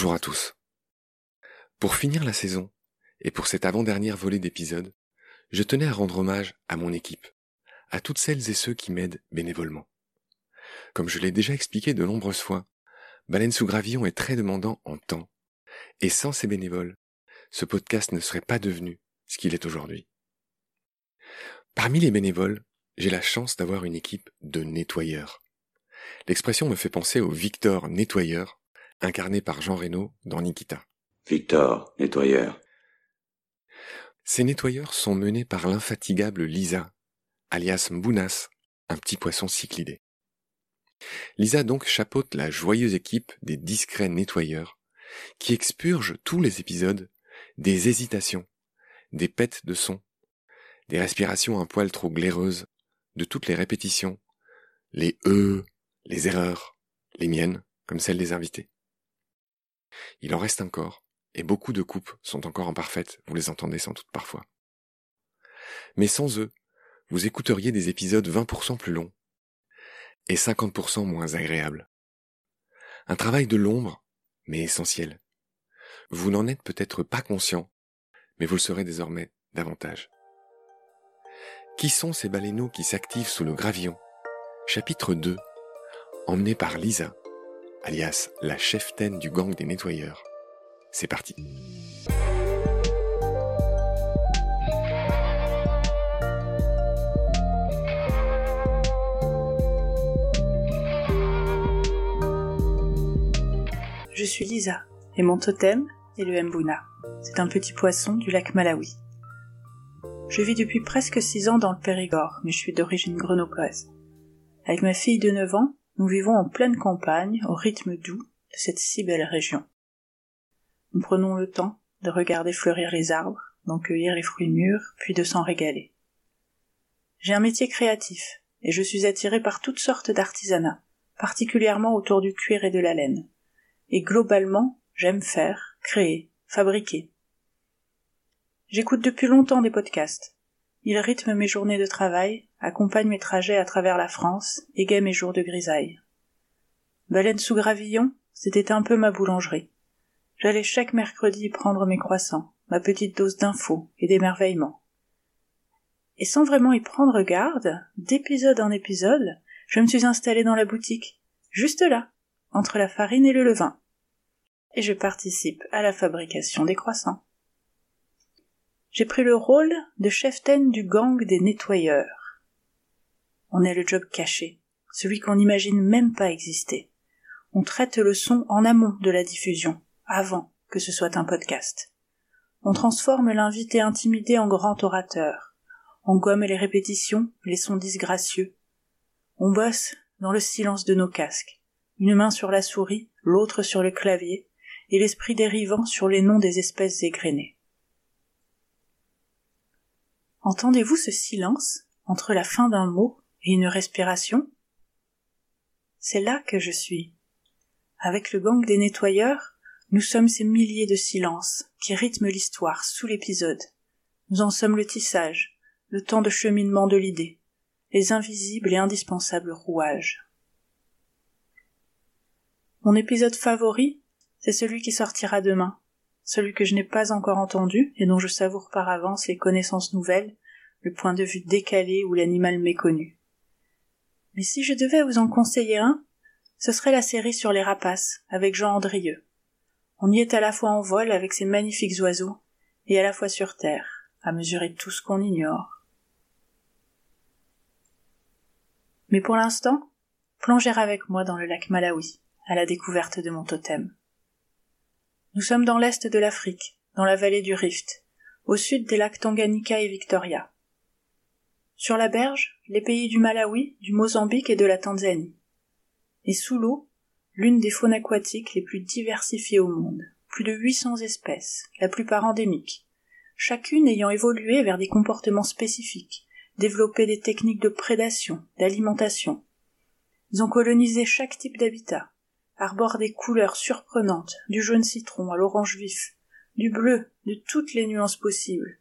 Bonjour à tous. Pour finir la saison, et pour cette avant-dernière volée d'épisodes, je tenais à rendre hommage à mon équipe, à toutes celles et ceux qui m'aident bénévolement. Comme je l'ai déjà expliqué de nombreuses fois, Baleine sous Gravillon est très demandant en temps, et sans ces bénévoles, ce podcast ne serait pas devenu ce qu'il est aujourd'hui. Parmi les bénévoles, j'ai la chance d'avoir une équipe de nettoyeurs. L'expression me fait penser au Victor nettoyeur, incarné par Jean Reno dans Nikita. Victor, nettoyeur. Ces nettoyeurs sont menés par l'infatigable Lisa, alias Mbounas, un petit poisson cyclidé. Lisa donc chapeaute la joyeuse équipe des discrets nettoyeurs qui expurgent tous les épisodes des hésitations, des pètes de son, des respirations un poil trop glaireuses, de toutes les répétitions, les e, les erreurs, les miennes, comme celles des invités. Il en reste encore, et beaucoup de coupes sont encore imparfaites, vous les entendez sans doute parfois. Mais sans eux, vous écouteriez des épisodes 20% plus longs et 50% moins agréables. Un travail de l'ombre, mais essentiel. Vous n'en êtes peut-être pas conscient, mais vous le serez désormais davantage. Qui sont ces baleineaux qui s'activent sous le gravillon? Chapitre 2. Emmené par Lisa, alias la cheftaine du gang des nettoyeurs. C'est parti. Je suis Lisa, et mon totem est le Mbuna. C'est un petit poisson du lac Malawi. Je vis depuis presque six ans dans le Périgord, mais je suis d'origine grenobloise. Avec ma fille de neuf ans, nous vivons en pleine campagne, au rythme doux de cette si belle région. Nous prenons le temps de regarder fleurir les arbres, d'en cueillir les fruits mûrs, puis de s'en régaler. J'ai un métier créatif, et je suis attiré par toutes sortes d'artisanats, particulièrement autour du cuir et de la laine. Et globalement, j'aime faire, créer, fabriquer. J'écoute depuis longtemps des podcasts. Ils rythment mes journées de travail, accompagnent mes trajets à travers la France, égayent mes jours de grisaille. Baleine sous gravillon, c'était un peu ma boulangerie. J'allais chaque mercredi prendre mes croissants, ma petite dose d'infos et d'émerveillement. Et sans vraiment y prendre garde, d'épisode en épisode, je me suis installée dans la boutique, juste là, entre la farine et le levain. Et je participe à la fabrication des croissants. J'ai pris le rôle de cheftaine du gang des nettoyeurs. On est le job caché, celui qu'on n'imagine même pas exister. On traite le son en amont de la diffusion, avant que ce soit un podcast. On transforme l'invité intimidé en grand orateur. On gomme les répétitions, les sons disgracieux. On bosse dans le silence de nos casques, une main sur la souris, l'autre sur le clavier, et l'esprit dérivant sur les noms des espèces égrenées. Entendez-vous ce silence entre la fin d'un mot et une respiration C'est là que je suis. Avec le gang des nettoyeurs, nous sommes ces milliers de silences qui rythment l'histoire sous l'épisode. Nous en sommes le tissage, le temps de cheminement de l'idée, les invisibles et indispensables rouages. Mon épisode favori, c'est celui qui sortira demain, celui que je n'ai pas encore entendu et dont je savoure par avance les connaissances nouvelles, le point de vue décalé ou l'animal méconnu. Mais si je devais vous en conseiller un, ce serait la série sur les rapaces, avec Jean Andrieux. On y est à la fois en vol avec ces magnifiques oiseaux, et à la fois sur terre, à mesurer tout ce qu'on ignore. Mais pour l'instant, plongez avec moi dans le lac Malawi, à la découverte de mon totem. Nous sommes dans l'est de l'Afrique, dans la vallée du Rift, au sud des lacs Tanganyika et Victoria. Sur la berge, les pays du Malawi, du Mozambique et de la Tanzanie. Et sous l'eau, l'une des faunes aquatiques les plus diversifiées au monde, plus de 800 espèces, la plupart endémiques, chacune ayant évolué vers des comportements spécifiques, développé des techniques de prédation, d'alimentation. Ils ont colonisé chaque type d'habitat, arborent des couleurs surprenantes, du jaune citron à l'orange vif, du bleu, de toutes les nuances possibles,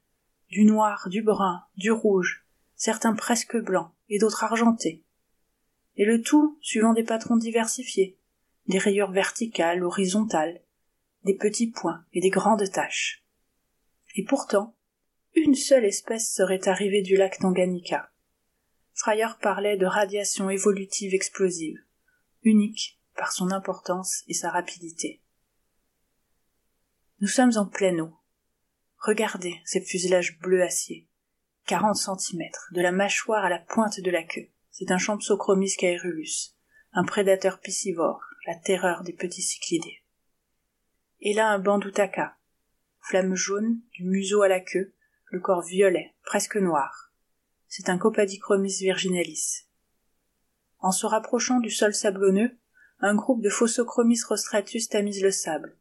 du noir, du brun, du rouge, certains presque blancs et d'autres argentés. Et le tout suivant des patrons diversifiés, des rayures verticales, horizontales, des petits points et des grandes taches. Et pourtant, une seule espèce serait arrivée du lac Tanganyika. Fryer parlait de radiation évolutive explosive, unique par son importance et sa rapidité. Nous sommes en pleine eau. Regardez ces fuselages bleu acier. 40 centimètres, de la mâchoire à la pointe de la queue. C'est un Champsochromis caerulus, un prédateur piscivore, la terreur des petits cyclidés. Et là un bandutaka, flamme jaune, du museau à la queue, le corps violet, presque noir. C'est un Copadichromis virginalis. En se rapprochant du sol sablonneux, un groupe de Phosochromis rostratus tamise le sable.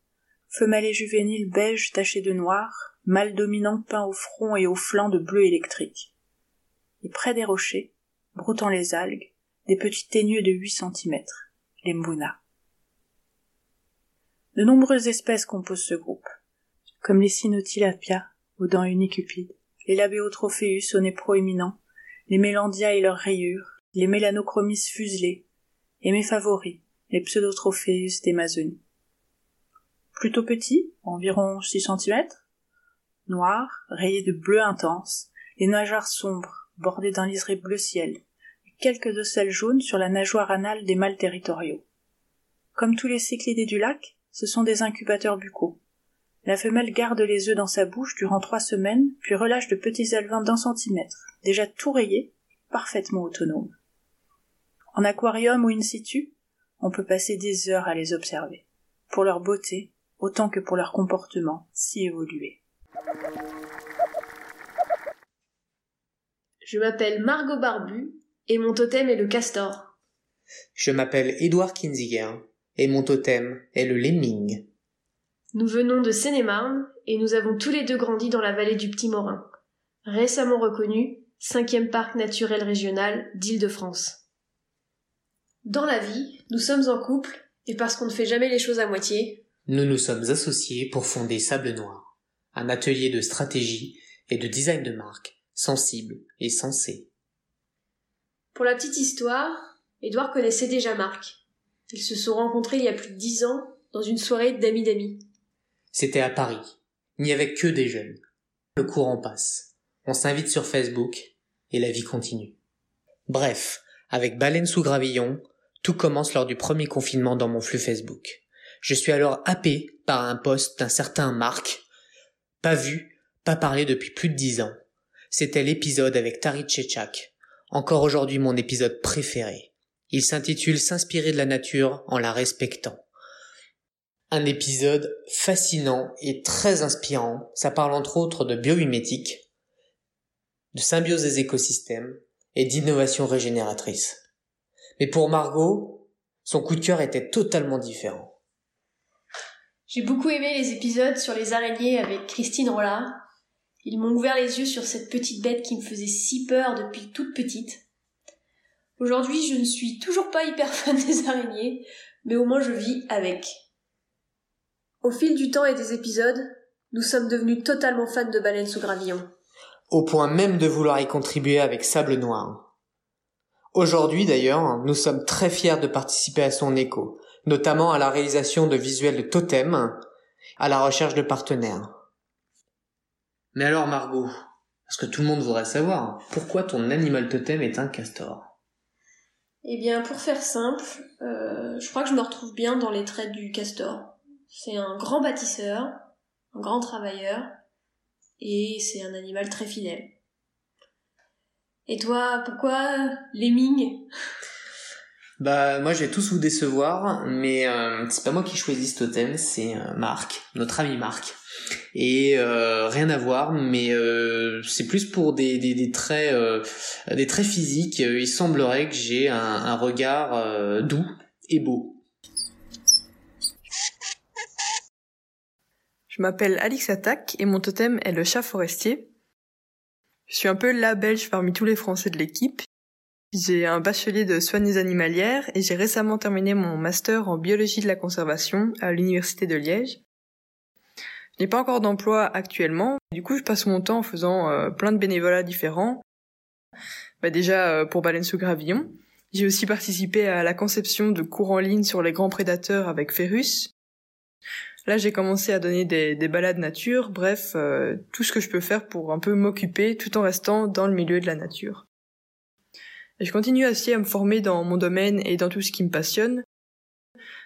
Femelle et juvénile beige tachée de noir, mâle dominant peint au front et au flanc de bleu électrique. Et près des rochers, broutant les algues, des petits teigneux de huit centimètres, les mbuna. De nombreuses espèces composent ce groupe, comme les Cynotilapia, aux dents unicupides, les Labéotrophéus aux nez proéminents, les Mélandia et leurs rayures, les Mélanochromis fuselés, et mes favoris, les Pseudotrophéus d'Amazonie. Plutôt petits, environ six centimètres, noirs, rayés de bleu intense, les nageoires sombres, bordées d'un liseré bleu ciel, et quelques ocelles jaunes sur la nageoire anale des mâles territoriaux. Comme tous les cyclidés du lac, ce sont des incubateurs buccaux. La femelle garde les œufs dans sa bouche durant trois semaines, puis relâche de petits alevins d'un centimètre, déjà tout rayés, parfaitement autonomes. En aquarium ou in situ, on peut passer des heures à les observer, pour leur beauté autant que pour leur comportement si évolué. Je m'appelle Margot Barbu et mon totem est le castor. Je m'appelle Édouard Kinziger et mon totem est le lemming. Nous venons de Seine-et-Marne et nous avons tous les deux grandi dans la vallée du Petit Morin, récemment reconnu cinquième parc naturel régional d'Île-de-France. Dans la vie, nous sommes en couple et parce qu'on ne fait jamais les choses à moitié, nous nous sommes associés pour fonder Sable Noir, un atelier de stratégie et de design de marque sensible et sensé. Pour la petite histoire, Édouard connaissait déjà Marc. Ils se sont rencontrés il y a plus de dix ans dans une soirée d'amis d'amis. C'était à Paris. Il n'y avait que des jeunes. Le courant passe. On s'invite sur Facebook et la vie continue. Bref, avec Baleine sous gravillon, tout commence lors du premier confinement dans mon flux Facebook. Je suis alors happé par un post d'un certain Marc. Pas vu, pas parlé depuis plus de dix ans. C'était l'épisode avec Tari Tchétchak. Encore aujourd'hui mon épisode préféré. Il s'intitule S'inspirer de la nature en la respectant. Un épisode fascinant et très inspirant. Ça parle entre autres de biomimétique, de symbiose des écosystèmes et d'innovation régénératrice. Mais pour Margot, son coup de cœur était totalement différent. J'ai beaucoup aimé les épisodes sur les araignées avec Christine Rollard. Ils m'ont ouvert les yeux sur cette petite bête qui me faisait si peur depuis toute petite. Aujourd'hui, je ne suis toujours pas hyper fan des araignées, mais au moins je vis avec. Au fil du temps et des épisodes, nous sommes devenus totalement fans de baleines sous gravillon. Au point même de vouloir y contribuer avec Sable Noir. Aujourd'hui d'ailleurs, nous sommes très fiers de participer à son écho, notamment à la réalisation de visuels de totems, à la recherche de partenaires. Mais alors Margot, parce que tout le monde voudrait savoir, pourquoi ton animal totem est un castor? Eh bien, pour faire simple, euh, je crois que je me retrouve bien dans les traits du castor. C'est un grand bâtisseur, un grand travailleur, et c'est un animal très fidèle. Et toi, pourquoi lemming? Bah moi je vais tous vous décevoir, mais euh, c'est pas moi qui choisis ce totem, c'est euh, Marc, notre ami Marc. Et euh, rien à voir, mais euh, c'est plus pour des, des, des traits euh, des traits physiques. Il semblerait que j'ai un, un regard doux et beau. Je m'appelle Alix Attaque et mon totem est le chat forestier. Je suis un peu la belge parmi tous les Français de l'équipe. J'ai un bachelier de soignes animalières et j'ai récemment terminé mon master en biologie de la conservation à l'université de Liège. Je n'ai pas encore d'emploi actuellement, du coup je passe mon temps en faisant euh, plein de bénévolats différents. Bah, déjà euh, pour Baleine sous Gravillon. J'ai aussi participé à la conception de cours en ligne sur les grands prédateurs avec Ferus. Là, j'ai commencé à donner des, des balades nature, bref, euh, tout ce que je peux faire pour un peu m'occuper tout en restant dans le milieu de la nature. Et je continue aussi à me former dans mon domaine et dans tout ce qui me passionne.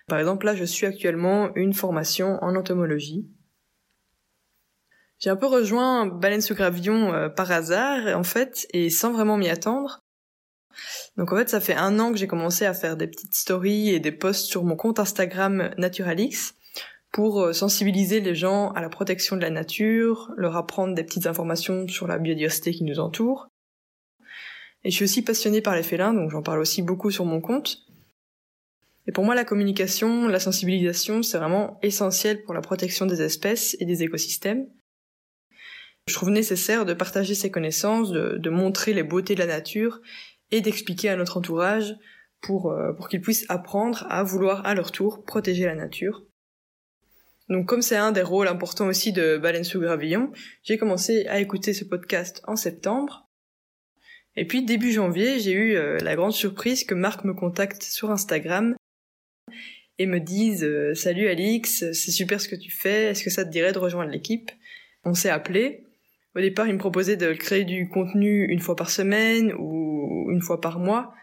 Par exemple, là, je suis actuellement une formation en entomologie. J'ai un peu rejoint Baleine sous gravillon euh, par hasard, en fait, et sans vraiment m'y attendre. Donc en fait, ça fait un an que j'ai commencé à faire des petites stories et des posts sur mon compte Instagram Naturalix pour euh, sensibiliser les gens à la protection de la nature, leur apprendre des petites informations sur la biodiversité qui nous entoure. Et je suis aussi passionnée par les félins, donc j'en parle aussi beaucoup sur mon compte. Et pour moi, la communication, la sensibilisation, c'est vraiment essentiel pour la protection des espèces et des écosystèmes. Je trouve nécessaire de partager ces connaissances, de, montrer les beautés de la nature et d'expliquer à notre entourage pour, euh, pour qu'ils puissent apprendre à vouloir à leur tour protéger la nature. Donc comme c'est un des rôles importants aussi de Baleine sous Gravillon, j'ai commencé à écouter ce podcast en septembre. Et puis début janvier, j'ai eu euh, la grande surprise que Marc me contacte sur Instagram et me dise euh, Salut Alix, c'est super ce que tu fais, est-ce que ça te dirait de rejoindre l'équipe? On s'est appelé au départ, il me proposait de créer du contenu une fois par semaine ou une fois par mois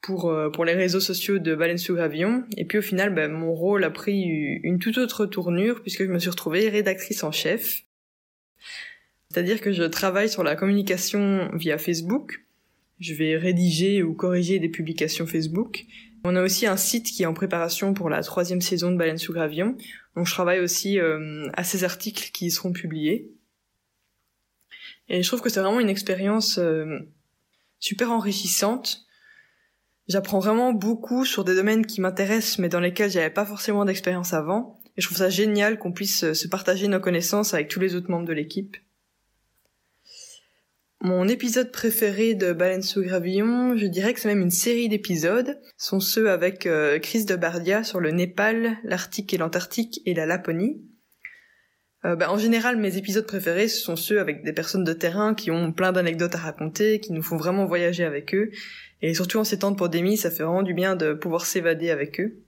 pour, euh, pour les réseaux sociaux de Baleine sous Gravillon. Et puis au final, ben, mon rôle a pris une toute autre tournure puisque je me suis retrouvée rédactrice en chef. C'est-à-dire que je travaille sur la communication via Facebook. Je vais rédiger ou corriger des publications Facebook. On a aussi un site qui est en préparation pour la troisième saison de Baleine sous Gravillon. Donc je travaille aussi euh, à ces articles qui seront publiés. Et je trouve que c'est vraiment une expérience euh, super enrichissante. J'apprends vraiment beaucoup sur des domaines qui m'intéressent mais dans lesquels j'avais pas forcément d'expérience avant. Et je trouve ça génial qu'on puisse euh, se partager nos connaissances avec tous les autres membres de l'équipe. Mon épisode préféré de Baleine sous gravillon, je dirais que c'est même une série d'épisodes, sont ceux avec euh, Chris de Bardia sur le Népal, l'Arctique et l'Antarctique et la Laponie. Euh, bah, en général, mes épisodes préférés, ce sont ceux avec des personnes de terrain qui ont plein d'anecdotes à raconter, qui nous font vraiment voyager avec eux. Et surtout en ces temps de pandémie, ça fait vraiment du bien de pouvoir s'évader avec eux.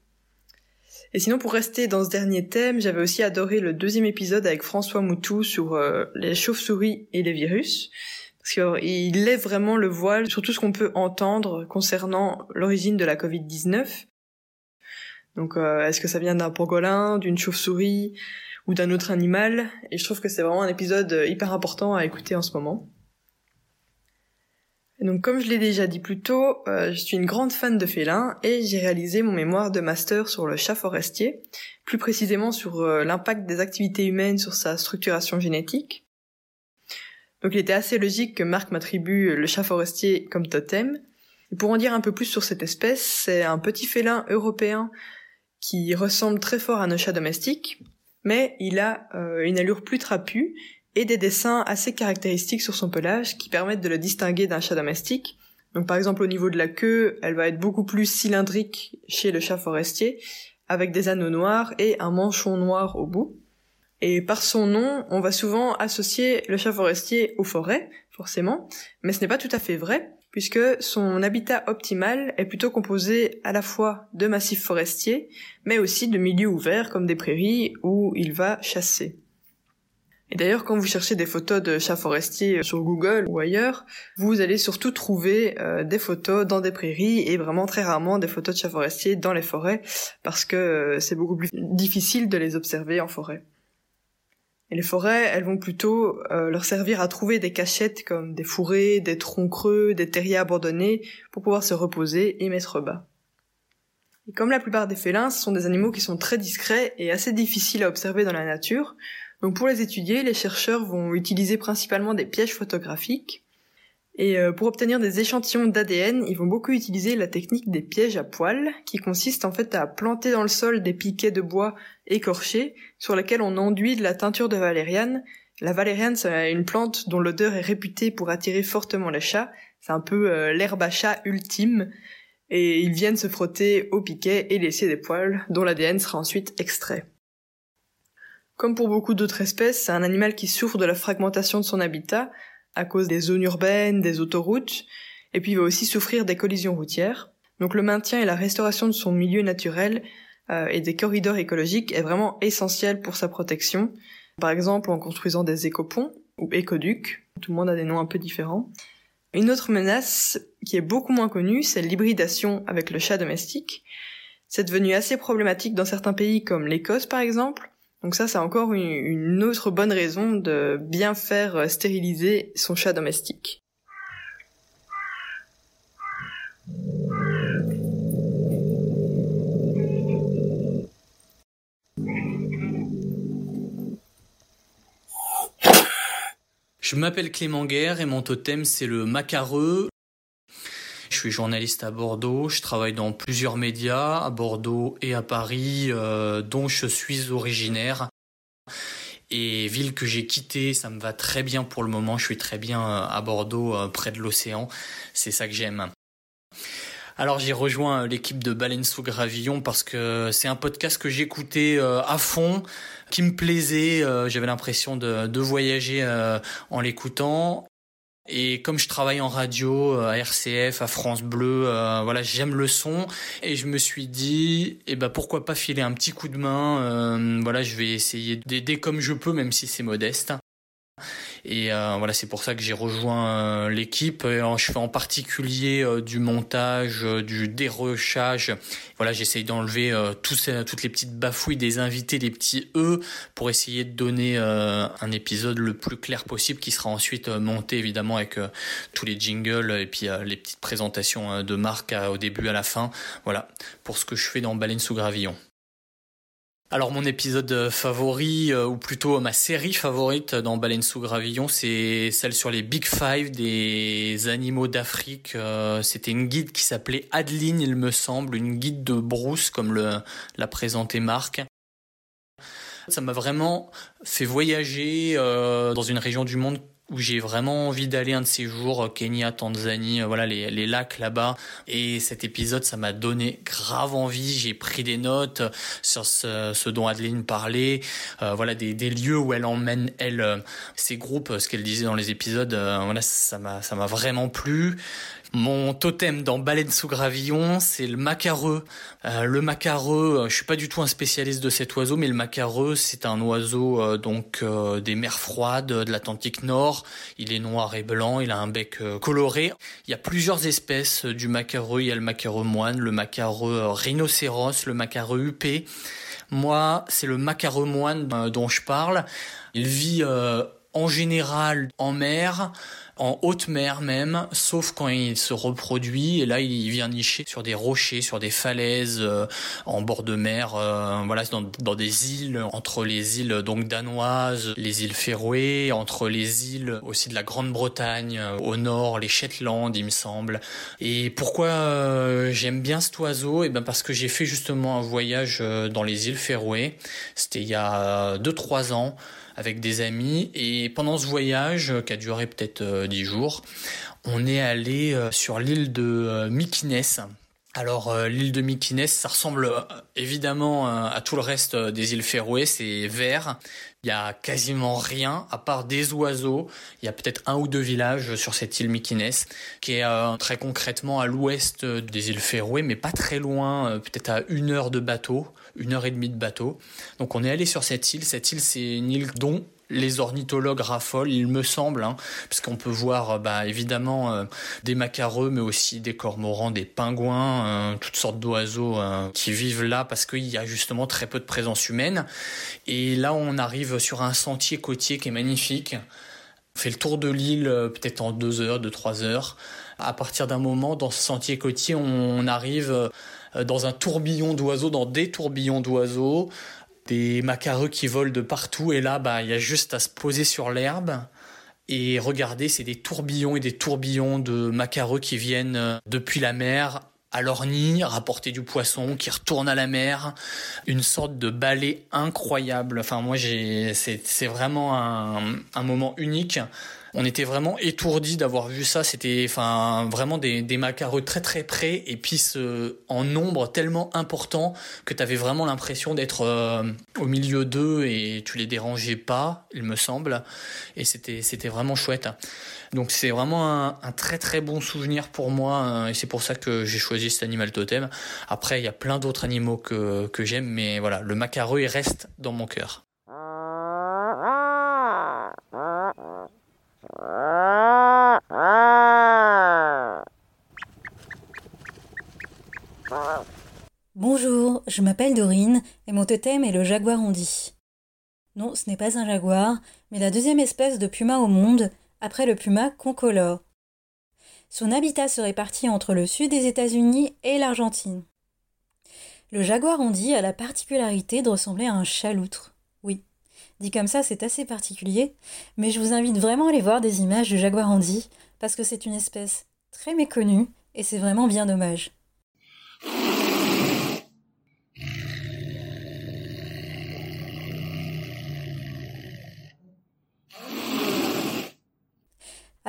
Et sinon, pour rester dans ce dernier thème, j'avais aussi adoré le deuxième épisode avec François Moutou sur euh, les chauves-souris et les virus. Parce qu'il lève vraiment le voile sur tout ce qu'on peut entendre concernant l'origine de la Covid-19. Donc, euh, est-ce que ça vient d'un pangolin, d'une chauve-souris ou d'un autre animal? Et je trouve que c'est vraiment un épisode hyper important à écouter en ce moment. donc comme je l'ai déjà dit plus tôt, euh, je suis une grande fan de félins et j'ai réalisé mon mémoire de master sur le chat forestier, plus précisément sur euh, l'impact des activités humaines sur sa structuration génétique. Donc il était assez logique que Marc m'attribue le chat forestier comme totem. Et pour en dire un peu plus sur cette espèce, c'est un petit félin européen qui ressemble très fort à nos chats domestiques, mais il a euh, une allure plus trapue et des dessins assez caractéristiques sur son pelage qui permettent de le distinguer d'un chat domestique. Donc par exemple au niveau de la queue, elle va être beaucoup plus cylindrique chez le chat forestier, avec des anneaux noirs et un manchon noir au bout. Et par son nom, on va souvent associer le chat forestier aux forêts, forcément, mais ce n'est pas tout à fait vrai, puisque son habitat optimal est plutôt composé à la fois de massifs forestiers, mais aussi de milieux ouverts comme des prairies où il va chasser. Et d'ailleurs, quand vous cherchez des photos de chats forestiers sur Google ou ailleurs, vous allez surtout trouver euh, des photos dans des prairies et vraiment très rarement des photos de chats forestiers dans les forêts parce que euh, c'est beaucoup plus difficile de les observer en forêt. Et les forêts, elles vont plutôt euh, leur servir à trouver des cachettes comme des fourrés, des troncs creux, des terriers abandonnés pour pouvoir se reposer et mettre bas. Et comme la plupart des félins, ce sont des animaux qui sont très discrets et assez difficiles à observer dans la nature. Donc pour les étudier, les chercheurs vont utiliser principalement des pièges photographiques et euh, pour obtenir des échantillons d'ADN, ils vont beaucoup utiliser la technique des pièges à poils, qui consiste en fait à planter dans le sol des piquets de bois écorchés, sur lesquels on enduit de la teinture de valériane. La valériane, c'est une plante dont l'odeur est réputée pour attirer fortement les chats. C'est un peu euh, l'herbe à chat ultime. Et ils viennent se frotter aux piquets et laisser des poils, dont l'ADN sera ensuite extrait. Comme pour beaucoup d'autres espèces, c'est un animal qui souffre de la fragmentation de son habitat, à cause des zones urbaines, des autoroutes, et puis il va aussi souffrir des collisions routières. Donc le maintien et la restauration de son milieu naturel euh, et des corridors écologiques est vraiment essentiel pour sa protection. Par exemple en construisant des écoponts ou écoducs. Tout le monde a des noms un peu différents. Une autre menace qui est beaucoup moins connue, c'est l'hybridation avec le chat domestique. C'est devenu assez problématique dans certains pays comme l'Écosse par exemple. Donc ça, c'est encore une autre bonne raison de bien faire stériliser son chat domestique. Je m'appelle Clément Guerre et mon totem c'est le macareux. Je suis journaliste à Bordeaux, je travaille dans plusieurs médias à Bordeaux et à Paris euh, dont je suis originaire. Et ville que j'ai quittée, ça me va très bien pour le moment, je suis très bien euh, à Bordeaux euh, près de l'océan, c'est ça que j'aime. Alors j'ai rejoint l'équipe de Baleine sous Gravillon parce que c'est un podcast que j'écoutais à fond qui me plaisait. J'avais l'impression de, de, voyager en l'écoutant. Et comme je travaille en radio, euh, à RCF, à France Bleu, voilà, j'aime le son. Et je me suis dit, eh ben pourquoi pas filer un petit coup de main. voilà, je vais essayer d'aider comme je peux, même si c'est modeste. Et euh, voilà, c'est pour ça que j'ai rejoint euh, l'équipe. Je fais en particulier euh, du montage, du dérochage. Voilà, j'essaye d'enlever toutes les petites bafouilles des invités, les petits E, pour essayer de donner un épisode le plus clair possible, qui sera ensuite monté évidemment avec tous les jingles et puis les petites présentations de marque au début à la fin. Voilà, pour ce que je fais dans Baleine sous gravillon. Alors mon épisode euh, favori, euh, ou plutôt ma série favorite dans Baleine sous gravillon, c'est celle sur les Big Five des animaux d'Afrique. Euh, c'était une guide qui s'appelait Adeline, il me semble, une guide de brousse, comme l'a présenté Marc. Ça m'a vraiment fait voyager dans une région du monde où j'ai vraiment envie d'aller un de ces jours, euh, Kenya, Tanzanie, euh, voilà les, les lacs là-bas. Et cet épisode, ça m'a donné grave envie. J'ai pris des notes sur ce, ce dont Adeline parlait, euh, voilà des, des, lieux où elle emmène elle ses groupes, ce qu'elle disait dans les épisodes. voilà, ça m'a ça m'a vraiment plu. Mon totem dans Baleine sous gravillon, c'est le macareux. Euh, le macareux, euh, je suis pas du tout un spécialiste de cet oiseau, mais le macareux, c'est un oiseau euh, donc des mers froides de l'Atlantique Nord. Il est noir et blanc, il a un bec coloré. Il y a plusieurs espèces du macareux. Il y a le macareux moine, le macareux rhinocéros, le macareux huppé. Moi, c'est le macareux moine dont je parle. Il vit en général en mer en haute mer même, sauf quand il se reproduit. Et là, il vient nicher sur des rochers, sur des falaises, euh, en bord de mer, euh, voilà, dans, dans, des îles, entre les îles donc danoises, les îles Féroé, entre les îles aussi de la Grande-Bretagne, euh, au nord, les Shetland, il me semble. Et pourquoi j'aime bien cet oiseau? Et eh ben parce que j'ai fait justement un voyage dans les îles Féroé. C'était il y a 2-3 ans avec des amis. Et pendant ce voyage, qui a duré peut-être euh, dix jours, on est allé euh, sur l'île de euh, Alors l'île de Mykines, ça ressemble évidemment à tout le reste des îles Féroé, c'est vert. Il y a quasiment rien à part des oiseaux. Il y a peut-être un ou deux villages sur cette île Mykines, qui est très concrètement à l'ouest des îles Féroé, mais pas très loin, peut-être à une heure de bateau une heure et demie de bateau. Donc on est allé sur cette île. Cette île, c'est une île dont les ornithologues raffolent, il me semble, hein, parce qu'on peut voir euh, bah, évidemment euh, des macareux, mais aussi des cormorans, des pingouins, euh, toutes sortes d'oiseaux qui vivent là parce qu'il y a justement très peu de présence humaine. Et là, on arrive sur un sentier côtier qui est magnifique. On fait le tour de l'île peut-être en deux heures, deux trois heures. À partir d'un moment, dans ce sentier côtier, on arrive dans un tourbillon d'oiseaux, dans des tourbillons d'oiseaux, des macareux qui volent de partout. Et là, bah, il y a juste à se poser sur l'herbe. Et regarder, c'est des tourbillons et des tourbillons de macareux qui viennent euh, depuis la mer à leur nid, rapporter du poisson, qui retournent à la mer. Une sorte de balai incroyable. Enfin, moi, j'ai, c'est, vraiment un moment unique. On était vraiment étourdis d'avoir vu ça. C'était enfin vraiment des, des macareux très très près et puis ce, en nombre tellement important que tu avais vraiment l'impression d'être euh, au milieu d'eux et tu les dérangeais pas, il me semble. Et c'était c'était vraiment chouette. Donc c'est vraiment un, un, très très bon souvenir pour moi hein, et c'est pour ça que j'ai choisi cet animal totem. Après il y a plein d'autres animaux que, que j'aime mais voilà, le macareux il reste dans mon cœur. Bonjour, je m'appelle Dorine et mon totem est le jaguar ondi. Non, ce n'est pas un jaguar, mais la deuxième espèce de puma au monde, après le puma concolore. Son habitat se répartit entre le sud des États-Unis et l'Argentine. Le jaguar ondi a la particularité de ressembler à un chaloutre. Oui, dit comme ça, c'est assez particulier, mais je vous invite vraiment à aller voir des images du jaguar ondi parce que c'est une espèce très méconnue et c'est vraiment bien dommage.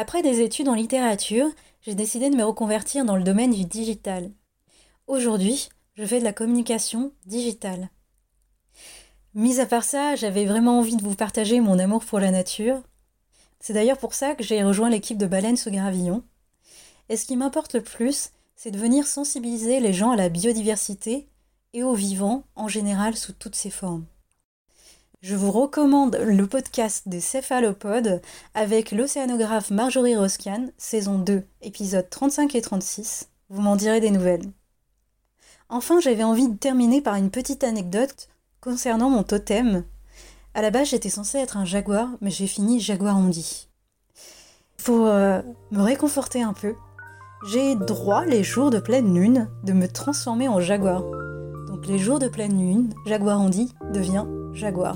Après des études en littérature, j'ai décidé de me reconvertir dans le domaine du digital. Aujourd'hui, je fais de la communication digitale. Mis à part ça, j'avais vraiment envie de vous partager mon amour pour la nature. C'est d'ailleurs pour ça que j'ai rejoint l'équipe de Baleines sous Gravillon. Et ce qui m'importe le plus, c'est de venir sensibiliser les gens à la biodiversité et au vivant en général sous toutes ses formes. Je vous recommande le podcast des céphalopodes avec l'océanographe Marjorie Roscan, saison 2, épisodes 35 et 36. Vous m'en direz des nouvelles. Enfin, j'avais envie de terminer par une petite anecdote concernant mon totem. À la base, j'étais censée être un jaguar, mais j'ai fini jaguar ondi. Pour euh, me réconforter un peu, j'ai droit les jours de pleine lune de me transformer en jaguar. Donc les jours de pleine lune, jaguar ondi devient jaguar.